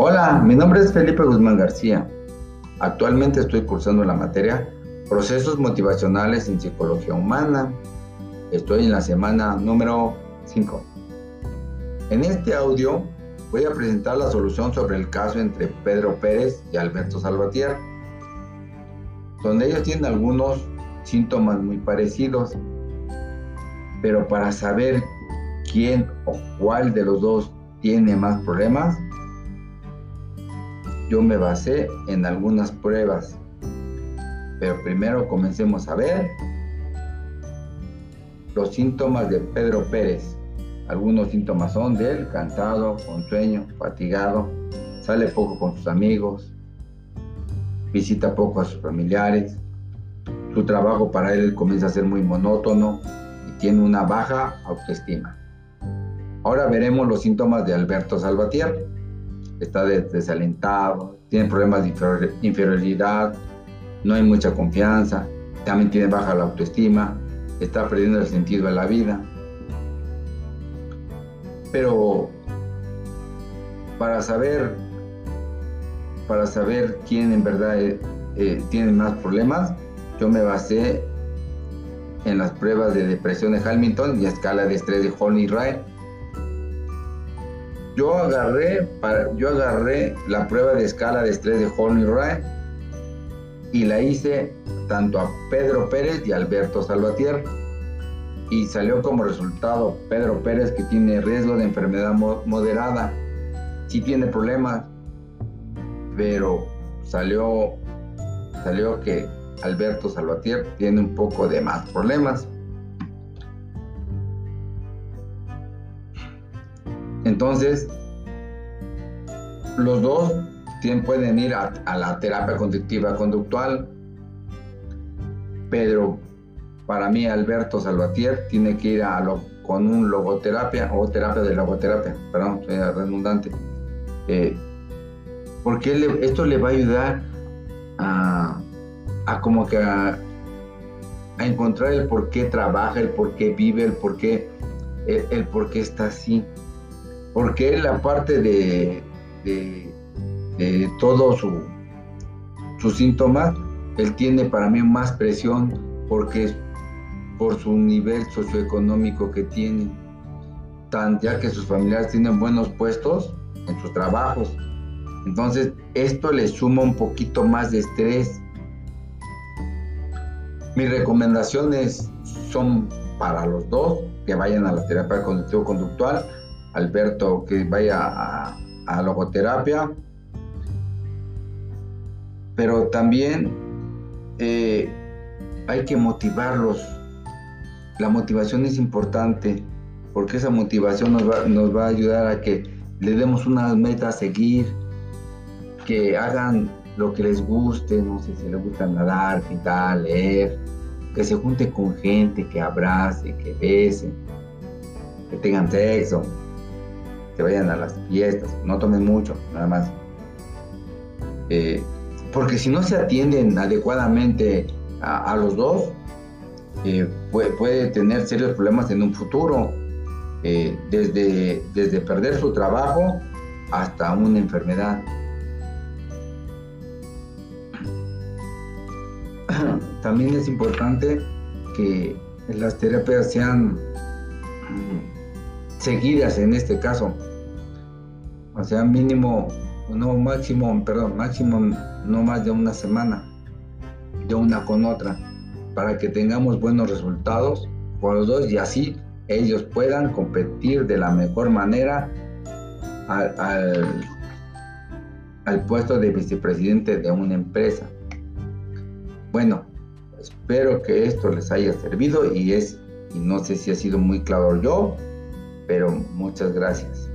Hola, mi nombre es Felipe Guzmán García. Actualmente estoy cursando la materia Procesos Motivacionales en Psicología Humana. Estoy en la semana número 5. En este audio voy a presentar la solución sobre el caso entre Pedro Pérez y Alberto Salvatier, donde ellos tienen algunos síntomas muy parecidos, pero para saber quién o cuál de los dos tiene más problemas, yo me basé en algunas pruebas. Pero primero comencemos a ver los síntomas de Pedro Pérez. Algunos síntomas son de él, cansado, con sueño, fatigado, sale poco con sus amigos, visita poco a sus familiares, su trabajo para él comienza a ser muy monótono y tiene una baja autoestima. Ahora veremos los síntomas de Alberto Salvatier está desalentado, tiene problemas de inferioridad, no hay mucha confianza, también tiene baja la autoestima, está perdiendo el sentido de la vida. Pero para saber, para saber quién en verdad eh, eh, tiene más problemas, yo me basé en las pruebas de depresión de Hamilton y escala de estrés de Wright yo agarré, yo agarré la prueba de escala de estrés de Horny Wright y la hice tanto a Pedro Pérez y Alberto Salvatier. Y salió como resultado Pedro Pérez que tiene riesgo de enfermedad moderada. Sí tiene problemas, pero salió, salió que Alberto Salvatier tiene un poco de más problemas. Entonces, los dos pueden ir a, la terapia conductiva conductual, pero para mí Alberto Salvatier tiene que ir a lo, con un logoterapia o terapia de logoterapia, perdón, soy redundante, eh, porque esto le va a ayudar a, como que a, encontrar el por qué trabaja, el por qué vive, el por qué, el por qué está así porque la parte de, de, todo su, sus síntomas, él tiene para mí más presión porque por su nivel socioeconómico que tiene, tan ya que sus familiares tienen buenos puestos en sus trabajos. Entonces, esto le suma un poquito más de estrés. Mis recomendaciones son para los dos que vayan a la terapia cognitivo-conductual Alberto que vaya a, logoterapia, pero también eh, hay que motivarlos. La motivación es importante porque esa motivación nos va, nos va a ayudar a que le demos una meta a seguir, que hagan lo que les guste, no sé si les gusta nadar, pintar, leer, que se junte con gente, que abrace, que besen, que tengan sexo, que vayan a las fiestas, no tomen mucho, nada más. Eh, porque si no se atienden adecuadamente a, los dos, eh, puede, tener serios problemas en un futuro, eh, desde, desde perder su trabajo hasta una enfermedad. También es importante que las terapias sean mm, seguidas en este caso o sea, mínimo, no máximo, perdón, máximo no más de una semana, de una con otra, para que tengamos buenos resultados con los dos y así ellos puedan competir de la mejor manera al, al, puesto de vicepresidente de una empresa. Bueno, espero que esto les haya servido y es, y no sé si ha sido muy claro yo, pero muchas gracias.